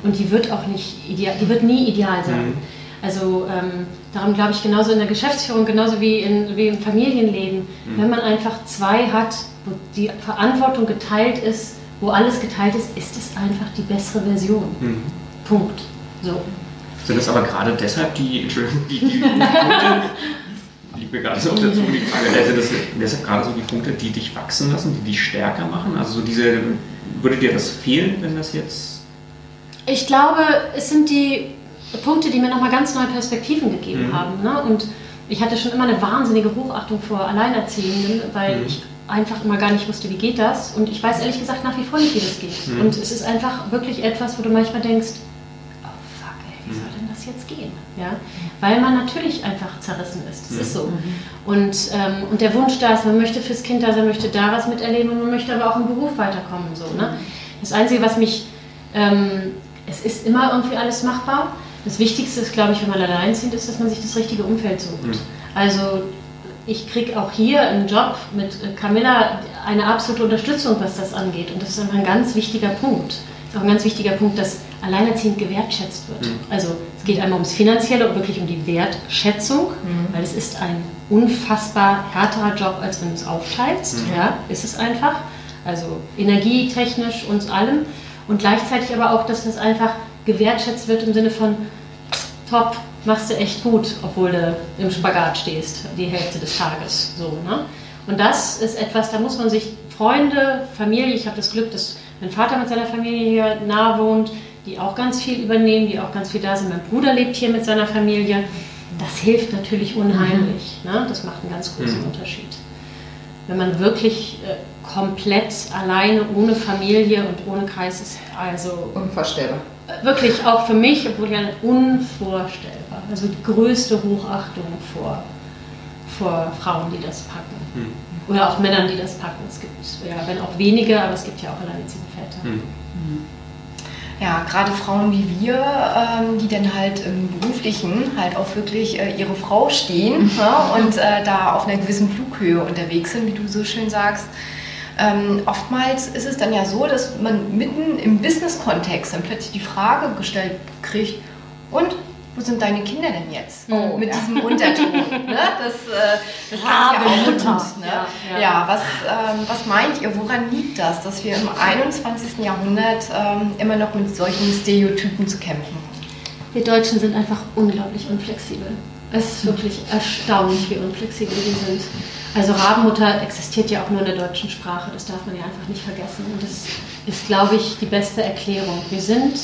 Und die wird auch nicht ideal, die wird nie ideal sein. Also ähm, darum glaube ich genauso in der Geschäftsführung, genauso wie, in, wie im Familienleben. Mhm. Wenn man einfach zwei hat, wo die Verantwortung geteilt ist, wo alles geteilt ist, ist es einfach die bessere Version. Mhm. Punkt. So. Sind das aber gerade deshalb die, Entschuldigung, die, die Punkte, liegt mir gerade so auf der Zunge die Frage, also das sind deshalb gerade so die Punkte, die dich wachsen lassen, die dich stärker machen? Also so diese, würde dir das fehlen, wenn das jetzt... Ich glaube, es sind die Punkte, die mir nochmal ganz neue Perspektiven gegeben Mhm. haben. Ne? Und ich hatte schon immer eine wahnsinnige Hochachtung vor Alleinerziehenden, weil Mhm. ich einfach immer gar nicht wusste, wie geht das. Und ich weiß ehrlich gesagt nach wie vor nicht, wie das geht. Mhm. Und es ist einfach wirklich etwas, wo du manchmal denkst, oh fuck, ey, wie Mhm. soll denn das jetzt gehen? Ja? Weil man natürlich einfach zerrissen ist. Das Mhm. ist so. Und, ähm, und der Wunsch da ist, man möchte fürs Kind da sein, möchte da was miterleben und man möchte aber auch im Beruf weiterkommen. So, ne? Das Einzige, was mich, ähm, es ist immer irgendwie alles machbar. Das Wichtigste ist, glaube ich, wenn man alleinziehend ist, dass man sich das richtige Umfeld sucht. Mhm. Also ich kriege auch hier einen Job mit äh, Camilla eine absolute Unterstützung, was das angeht. Und das ist einfach ein ganz wichtiger Punkt. Das ist auch ein ganz wichtiger Punkt, dass alleinerziehend gewertschätzt wird. Mhm. Also es geht einmal ums Finanzielle und wirklich um die Wertschätzung, weil es ist ein unfassbar härterer Job, als wenn du es aufteilst. Mhm. Ja, ist es einfach. Also energietechnisch und allem. Und gleichzeitig aber auch, dass das einfach gewertschätzt wird im Sinne von top, machst du echt gut, obwohl du im Spagat stehst, die Hälfte des Tages. So, ne? Und das ist etwas, da muss man sich Freunde, Familie, ich habe das Glück, dass mein Vater mit seiner Familie hier nah wohnt, die auch ganz viel übernehmen, die auch ganz viel da sind. Mein Bruder lebt hier mit seiner Familie. Das hilft natürlich unheimlich. Ne? Das macht einen ganz großen Mhm. Unterschied. Wenn man wirklich äh, komplett alleine, ohne Familie und ohne Kreis ist, also Unvorstellbar. Wirklich auch für mich, obwohl ja unvorstellbar. Also die größte Hochachtung vor, vor Frauen, die das packen. Hm. Oder auch Männern, die das packen. Es gibt, ja, wenn auch wenige, aber es gibt ja auch alleinerziehende Väter. Hm. Ja, gerade Frauen wie wir, ähm, die dann halt im Beruflichen halt auch wirklich äh, ihre Frau stehen ja, und äh, da auf einer gewissen Flughöhe unterwegs sind, wie du so schön sagst. Ähm, oftmals ist es dann ja so, dass man mitten im Business-Kontext dann plötzlich die Frage gestellt kriegt, und wo sind deine Kinder denn jetzt? Oh, Mit ja. diesem Unterton. ne? Das, äh, das kennt ja auch Mutter. gut, ne? Ja, ja, ja. was, ähm, was meint ihr, woran liegt das, dass wir im 21. Jahrhundert ähm, immer noch mit solchen Stereotypen zu kämpfen haben? Wir Deutschen sind einfach unglaublich unflexibel. Es ist wirklich erstaunlich, wie unflexibel wir sind. Also Rabenmutter existiert ja auch nur in der deutschen Sprache, das darf man ja einfach nicht vergessen. Und das ist, glaube ich, die beste Erklärung. Wir sind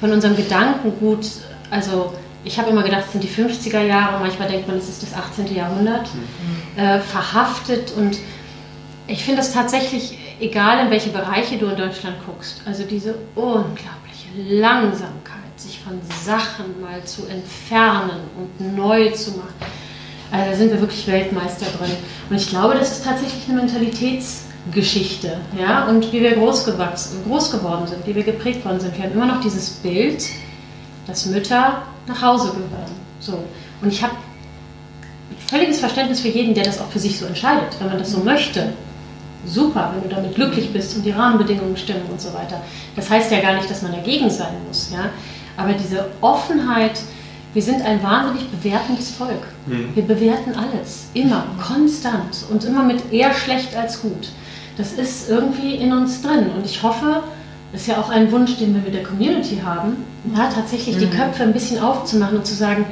von unserem Gedankengut, also ich habe immer gedacht, es sind die 50er Jahre, manchmal denkt man, es ist das 18. Jahrhundert, äh, verhaftet. Und ich finde es tatsächlich, egal in welche Bereiche du in Deutschland guckst, also diese unglaubliche Langsamkeit, sich von Sachen mal zu entfernen und neu zu machen. Also da sind wir wirklich Weltmeister drin. Und ich glaube, das ist tatsächlich eine Mentalitätsgeschichte. Ja? Und wie wir groß, gewachsen, groß geworden sind, wie wir geprägt worden sind. Wir haben immer noch dieses Bild, dass Mütter nach Hause gehören. So. Und ich habe völliges Verständnis für jeden, der das auch für sich so entscheidet, wenn man das so möchte. Super, wenn du damit glücklich bist und die Rahmenbedingungen stimmen und so weiter. Das heißt ja gar nicht, dass man dagegen sein muss. Ja? Aber diese Offenheit, wir sind ein wahnsinnig bewertendes Volk. Mhm. Wir bewerten alles, immer, konstant und immer mit eher schlecht als gut. Das ist irgendwie in uns drin und ich hoffe, das ist ja auch ein Wunsch, den wir mit der Community haben, ja, tatsächlich mhm. die Köpfe ein bisschen aufzumachen und zu sagen,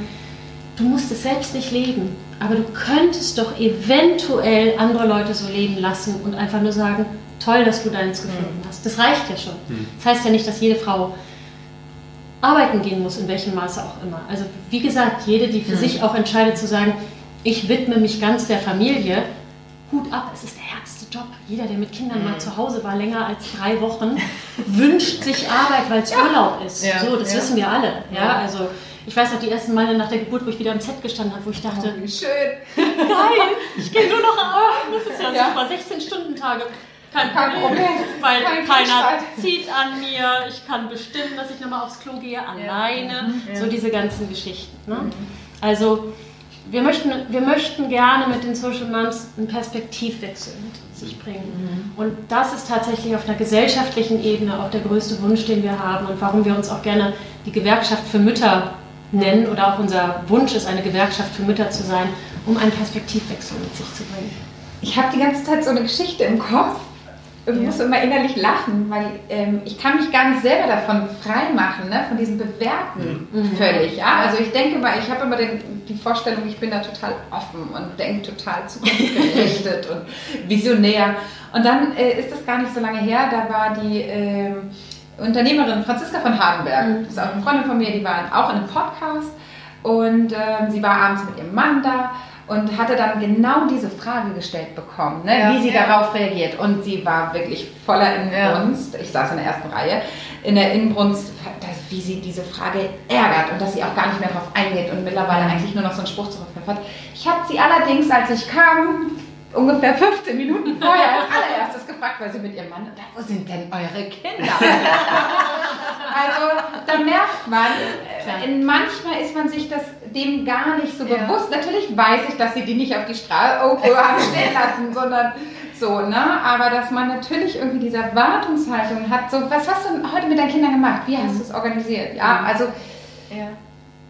du musst es selbst nicht leben, aber du könntest doch eventuell andere Leute so leben lassen und einfach nur sagen, toll, dass du deins gefunden mhm. hast. Das reicht ja schon. Mhm. Das heißt ja nicht, dass jede Frau arbeiten gehen muss, in welchem Maße auch immer. Also wie gesagt, jede, die für mhm. sich auch entscheidet zu sagen, ich widme mich ganz der Familie, Hut ab, es ist der härteste Job. Jeder, der mit Kindern mhm. mal zu Hause war, länger als drei Wochen, wünscht sich Arbeit, weil es ja. Urlaub ist. Ja. So, das ja. wissen wir alle. Ja, also ich weiß noch die ersten Male nach der Geburt, wo ich wieder am Set gestanden habe, wo ich dachte, oh, schön, geil, ich gehe nur noch arbeiten, das ist ja, ja. super, 16 Stunden Tage. Kein, Kein Problem, Problem, weil Kein keiner zieht an mir, ich kann bestimmen, dass ich nochmal aufs Klo gehe, alleine, mhm. so diese ganzen Geschichten. Ne? Mhm. Also wir möchten, wir möchten gerne mit den Social Moms einen Perspektivwechsel mit sich bringen. Mhm. Und das ist tatsächlich auf einer gesellschaftlichen Ebene auch der größte Wunsch, den wir haben und warum wir uns auch gerne die Gewerkschaft für Mütter nennen oder auch unser Wunsch ist, eine Gewerkschaft für Mütter zu sein, um einen Perspektivwechsel mit sich zu bringen. Ich habe die ganze Zeit so eine Geschichte im Kopf und ja. muss immer innerlich lachen, weil ähm, ich kann mich gar nicht selber davon freimachen, ne? von diesem Bewerten mhm. mhm. völlig. Ja? Also ich denke mal, ich habe immer den, die Vorstellung, ich bin da total offen und denke total zukunftsgerichtet und visionär. Und dann äh, ist das gar nicht so lange her, da war die... Äh, Unternehmerin Franziska von Hardenberg, mhm. das ist auch eine Freundin von mir, die war auch in einem Podcast und äh, sie war abends mit ihrem Mann da und hatte dann genau diese Frage gestellt bekommen, ne, ja, wie sie ja. darauf reagiert. Und sie war wirklich voller Inbrunst. Ja. Ich saß in der ersten Reihe. In der Inbrunst, wie sie diese Frage ärgert und dass sie auch gar nicht mehr darauf eingeht und mittlerweile eigentlich nur noch so einen Spruch zurückpfeffert. Ich habe sie allerdings, als ich kam, ungefähr 15 Minuten vorher als allererstes gefragt, weil sie mit ihrem Mann, wo sind denn eure Kinder? also da merkt man, äh, manchmal ist man sich das dem gar nicht so ja. bewusst. Natürlich weiß ich, dass sie die nicht auf die Straße oh, haben stehen lassen, sondern so, ne? Aber dass man natürlich irgendwie diese Erwartungshaltung hat, so, was hast du heute mit deinen Kindern gemacht? Wie hast mhm. du es organisiert? Ja, also ja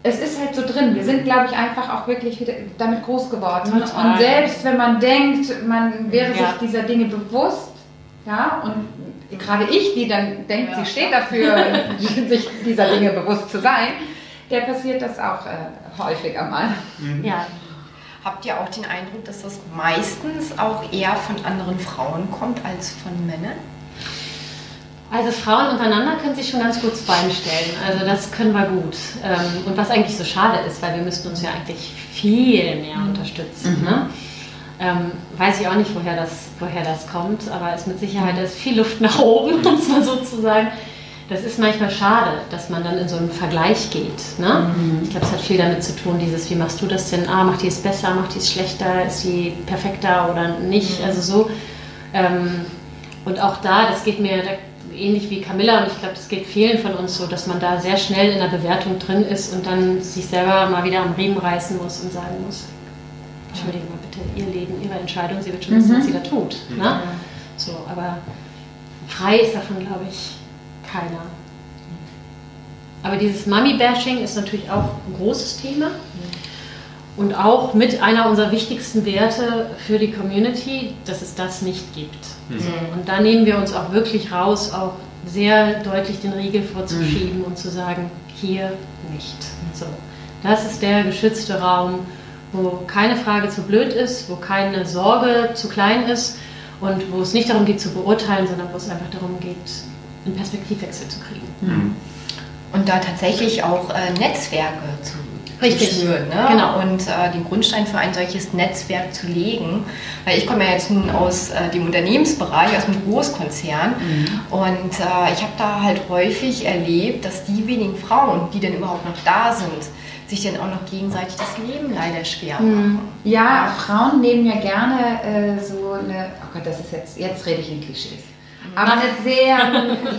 es ist halt so drin. Wir sind, glaube ich, einfach auch wirklich damit groß geworden. Total. Und selbst wenn man denkt, man wäre ja. sich dieser Dinge bewusst, ja, und gerade ich, die dann denkt, ja. sie steht dafür, sich dieser Dinge bewusst zu sein, der passiert das auch äh, häufiger mal. Mhm. Ja. Habt ihr auch den Eindruck, dass das meistens auch eher von anderen Frauen kommt als von Männern? Also Frauen untereinander können sich schon ganz gut zu Bein stellen. Also das können wir gut. Ähm, und was eigentlich so schade ist, weil wir müssten uns ja eigentlich viel mehr unterstützen. Mhm. Ne? Ähm, weiß ich auch nicht, woher das, woher das kommt, aber es ist mit Sicherheit ist viel Luft nach oben, um es mal so zu sagen. Das ist manchmal schade, dass man dann in so einen Vergleich geht. Ne? Mhm. Ich glaube, es hat viel damit zu tun, dieses, wie machst du das denn? Ah, macht die es besser, macht die es schlechter, ist die perfekter oder nicht? Mhm. Also so. Ähm, und auch da, das geht mir, da ähnlich wie Camilla und ich glaube, das geht vielen von uns so, dass man da sehr schnell in der Bewertung drin ist und dann sich selber mal wieder am Riemen reißen muss und sagen muss, entschuldige mal bitte, ihr Leben, ihre Entscheidung, sie wird schon wissen, mhm. was sie da tut. Mhm. Ne? So, aber frei ist davon, glaube ich, keiner. Aber dieses Mummy-Bashing ist natürlich auch ein großes Thema und auch mit einer unserer wichtigsten Werte für die Community, dass es das nicht gibt. Mhm. Und da nehmen wir uns auch wirklich raus, auch sehr deutlich den Riegel vorzuschieben mhm. und zu sagen, hier nicht. So, das ist der geschützte Raum, wo keine Frage zu blöd ist, wo keine Sorge zu klein ist und wo es nicht darum geht zu beurteilen, sondern wo es einfach darum geht, einen Perspektivwechsel zu kriegen. Mhm. Und da tatsächlich auch äh, Netzwerke zu Richtig. Schwören, ne? genau. und äh, den Grundstein für ein solches Netzwerk zu legen. Weil ich komme ja jetzt nun aus äh, dem Unternehmensbereich, aus einem Großkonzern mhm. und äh, ich habe da halt häufig erlebt, dass die wenigen Frauen, die denn überhaupt noch da sind, sich dann auch noch gegenseitig das Leben leider schwer mhm. machen. Ja, ja, Frauen nehmen ja gerne äh, so eine, oh Gott, das ist jetzt, jetzt rede ich in Klischees. Aber eine sehr,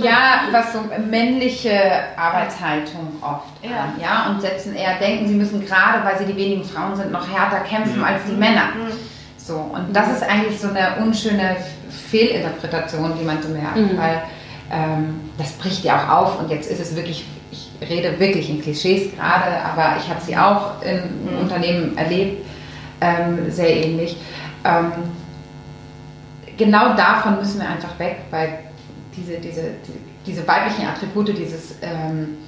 ja, was so männliche Arbeitshaltung oft Ja. an, ja, und setzen eher, denken, sie müssen gerade, weil sie die wenigen Frauen sind, noch härter kämpfen Mhm. als die Männer. So, und das ist eigentlich so eine unschöne Fehlinterpretation, die man so merkt, Mhm. weil ähm, das bricht ja auch auf und jetzt ist es wirklich, ich rede wirklich in Klischees gerade, aber ich habe sie auch in Unternehmen erlebt, ähm, sehr ähnlich. Ähm, genau davon müssen wir einfach weg, weil diese, diese, die- diese weiblichen Attribute, dieses ähm,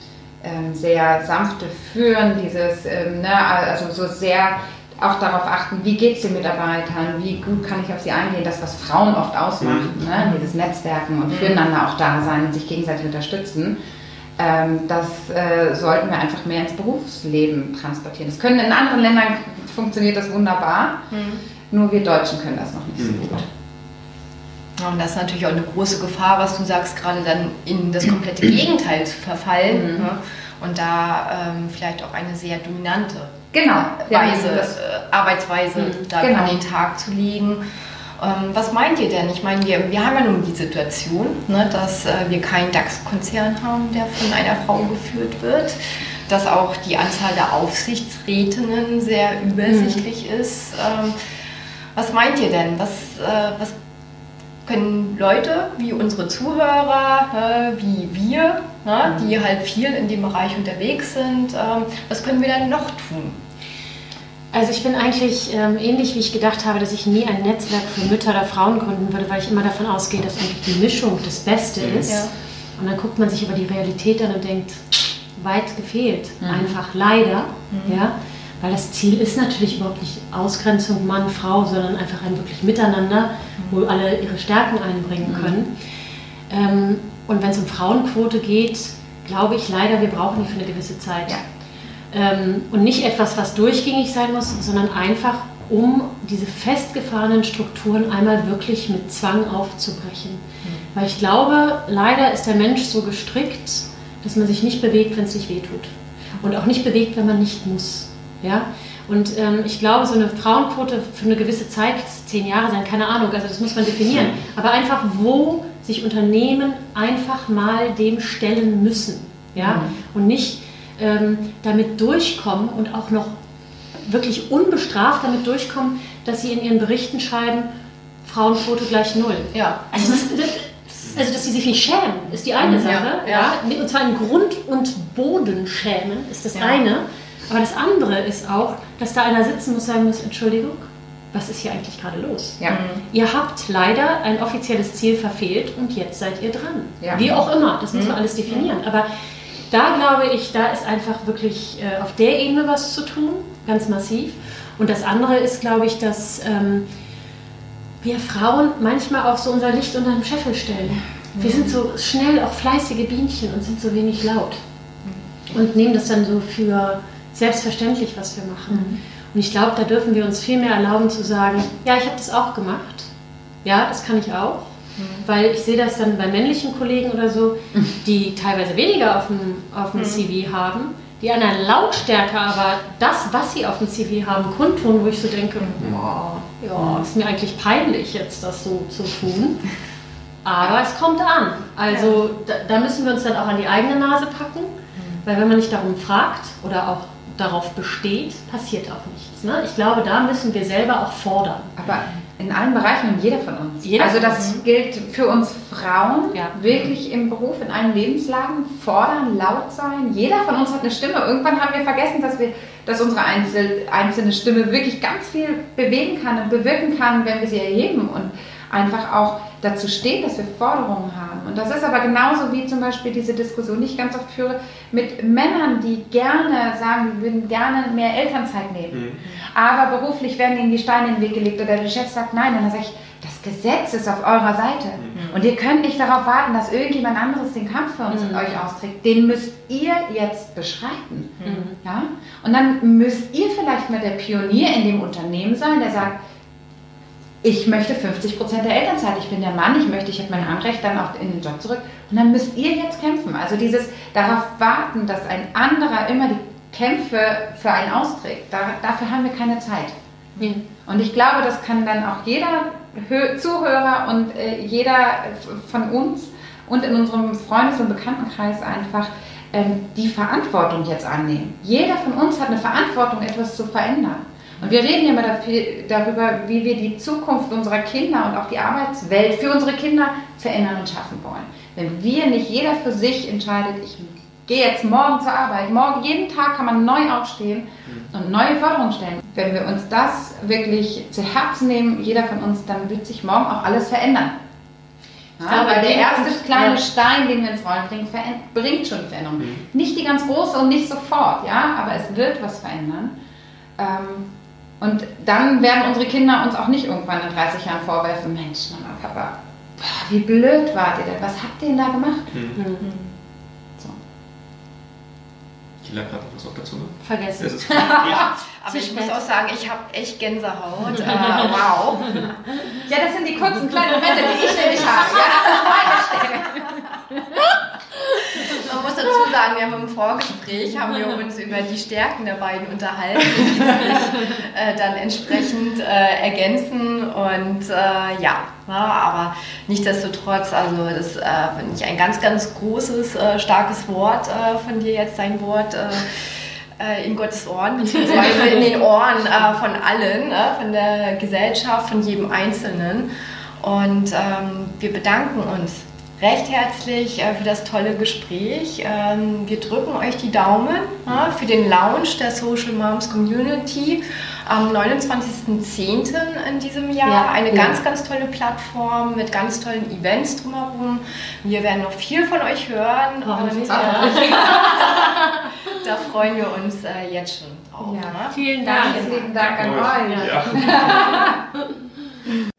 ähm, sehr sanfte Führen, dieses, ähm, ne, also so sehr auch darauf achten, wie geht es den Mitarbeitern, wie gut kann ich auf sie eingehen, das, was Frauen oft ausmacht, ne, dieses Netzwerken und füreinander auch da sein und sich gegenseitig unterstützen. Ähm, das äh, sollten wir einfach mehr ins Berufsleben transportieren. Das können in anderen Ländern funktioniert das wunderbar, nur wir Deutschen können das noch nicht so Mhm. gut. Ja, und das ist natürlich auch eine große Gefahr, was du sagst, gerade dann in das komplette Gegenteil zu verfallen. Mhm. Ne? Und da ähm, vielleicht auch eine sehr dominante Genau, ja, Weise, das- äh, Arbeitsweise Mhm, genau. an den Tag zu legen. Ähm, was meint ihr denn? Ich meine, wir, wir haben ja nun die Situation, ne, dass äh, wir keinen DAX-Konzern haben, der von einer Frau geführt wird, dass auch die Anzahl der Aufsichtsrätinnen sehr übersichtlich ist. Ähm, was meint ihr denn? Was, äh, was können Leute wie unsere Zuhörer, äh, wie wir, ne, die halt viel in dem Bereich unterwegs sind, ähm, was können wir dann noch tun? Also ich bin eigentlich ähm, ähnlich, wie ich gedacht habe, dass ich nie ein Netzwerk für Mütter oder Frauen gründen würde, weil ich immer davon ausgehe, dass eigentlich die Mischung das Beste ist. Ja. Und dann guckt man sich aber die Realität an und denkt, weit gefehlt. Mhm. Einfach leider. Ja? Weil das Ziel ist natürlich überhaupt nicht Ausgrenzung Mann, Frau, sondern einfach ein wirklich Miteinander, wo alle ihre Stärken einbringen können. Ähm, und wenn es um Frauenquote geht, glaube ich leider, wir brauchen die für eine gewisse Zeit. Ja. Ähm, und nicht etwas, was durchgängig sein muss, sondern einfach, um diese festgefahrenen Strukturen einmal wirklich mit Zwang aufzubrechen. Weil ich glaube, leider ist der Mensch so gestrickt, dass man sich nicht bewegt, wenn es nicht wehtut. Und auch nicht bewegt, wenn man nicht muss. Ja? Und ähm, ich glaube, so eine Frauenquote für eine gewisse Zeit, zehn Jahre sein, keine Ahnung, also das muss man definieren. Aber einfach, wo sich Unternehmen einfach mal dem stellen müssen. Ja? Und nicht ähm, damit durchkommen und auch noch wirklich unbestraft damit durchkommen, dass sie in ihren Berichten schreiben, Frauenquote gleich null. Ja. Also, das, das, also dass sie sich nicht schämen, ist die eine Ja, Sache. ja. Ja. Und zwar in Grund und Boden schämen ist das Ja. eine. Aber das andere ist auch, dass da einer sitzen muss und sagen muss, Entschuldigung, was ist hier eigentlich gerade los? Ja. Ihr habt leider ein offizielles Ziel verfehlt und jetzt seid ihr dran. Ja. Wie auch immer, das muss man alles definieren. Aber da glaube ich, da ist einfach wirklich äh, auf der Ebene was zu tun, ganz massiv. Und das andere ist, glaube ich, dass ähm, wir Frauen manchmal auch so unser Licht unter den Scheffel stellen. Wir sind so schnell auch fleißige Bienchen und sind so wenig laut. Und nehmen das dann so für selbstverständlich, was wir machen. Und ich glaube, da dürfen wir uns viel mehr erlauben zu sagen, ja, ich habe das auch gemacht. Ja, das kann ich auch. Weil ich sehe das dann bei männlichen Kollegen oder so, die teilweise weniger auf dem, auf dem CV haben, die an einer Lautstärke aber das, was sie auf dem CV haben, kundtun, wo ich so denke, boah, ja, ist mir eigentlich peinlich jetzt das so zu tun. Aber es kommt an. Also da, da müssen wir uns dann auch an die eigene Nase packen, weil wenn man nicht darum fragt oder auch darauf besteht, passiert auch nichts. Ne? Ich glaube, da müssen wir selber auch fordern. Aber in allen Bereichen und jeder von uns. Jeder also das gilt für uns Frauen, Ja. wirklich im Beruf, in allen Lebenslagen, fordern, laut sein. Jeder von uns hat eine Stimme. Irgendwann haben wir vergessen, dass, wir, dass unsere einzel, einzelne Stimme wirklich ganz viel bewegen kann und bewirken kann, wenn wir sie erheben und einfach auch dazu stehen, dass wir Forderungen haben. Und das ist aber genauso wie zum Beispiel diese Diskussion, die ich ganz oft führe, mit Männern, die gerne sagen, wir würden gerne mehr Elternzeit nehmen. Aber beruflich werden ihnen die Steine in den Weg gelegt oder der Chef sagt nein. Und dann sage ich, das Gesetz ist auf eurer Seite. Und ihr könnt nicht darauf warten, dass irgendjemand anderes den Kampf für uns und euch austrägt. Den müsst ihr jetzt beschreiten. Ja? Und dann müsst ihr vielleicht mal der Pionier in dem Unternehmen sein, der sagt, ich möchte 50 Prozent der Elternzeit. Ich bin der Mann, ich möchte, ich habe mein Anrecht dann auch in den Job zurück. Und dann müsst ihr jetzt kämpfen. Also dieses darauf warten, dass ein anderer immer die Kämpfe für einen austrägt, da, dafür haben wir keine Zeit. Ja. Und ich glaube, das kann dann auch jeder Hö Zuhörer und äh, jeder von uns und in unserem Freundes- und Bekanntenkreis einfach ähm, die Verantwortung jetzt annehmen. Jeder von uns hat eine Verantwortung, etwas zu verändern. Und wir reden immer darüber, wie wir die Zukunft unserer Kinder und auch die Arbeitswelt für unsere Kinder verändern und schaffen wollen. Wenn wir nicht jeder für sich entscheidet, ich gehe jetzt morgen zur Arbeit, morgen jeden Tag kann man neu aufstehen und neue Forderungen stellen. Wenn wir uns das wirklich zu Herzen nehmen, jeder von uns, dann wird sich morgen auch alles verändern. Ja, weil der erste kleine. Stein, den wir ins Rollen bringen, bringt schon Veränderung. Nicht die ganz große und nicht sofort, ja, aber es wird was verändern. Ähm, und dann werden unsere Kinder uns auch nicht irgendwann in 30 Jahren vorwerfen, Mensch, Mama, Papa, boah, wie blöd wart ihr denn? Was habt ihr denn da gemacht? Mhm. So. Ich lag gerade noch was auf der Zunge. Vergessen. Es ist ja. Aber Zu ich spät. muss auch sagen, ich habe echt Gänsehaut. Äh, wow. Ja, das sind die kurzen kleinen Momente, die ich nämlich habe. Ja, das ist meine Stelle. Dazu sagen, wir haben im Vorgespräch haben wir uns über die Stärken der beiden unterhalten, die sich äh, dann entsprechend äh, ergänzen und äh, ja, na, aber nichtsdestotrotz, also das äh, finde ich ein ganz, ganz großes, äh, starkes Wort äh, von dir jetzt, dein Wort. Äh, äh, in Gottes Ohren, beziehungsweise in den Ohren äh, von allen, äh, von der Gesellschaft, von jedem Einzelnen. Und ähm, wir bedanken uns recht herzlich äh, für das tolle Gespräch. Ähm, wir drücken euch die Daumen für den Launch der Social Moms Community am 29.10. in diesem Jahr. Ja, Eine ja. ganz, ganz tolle Plattform mit ganz tollen Events drumherum. Wir werden noch viel von euch hören und ja. da freuen wir uns äh, jetzt schon drauf. Ja. ne? Vielen Dank. Lieben Dank an euch. Ja.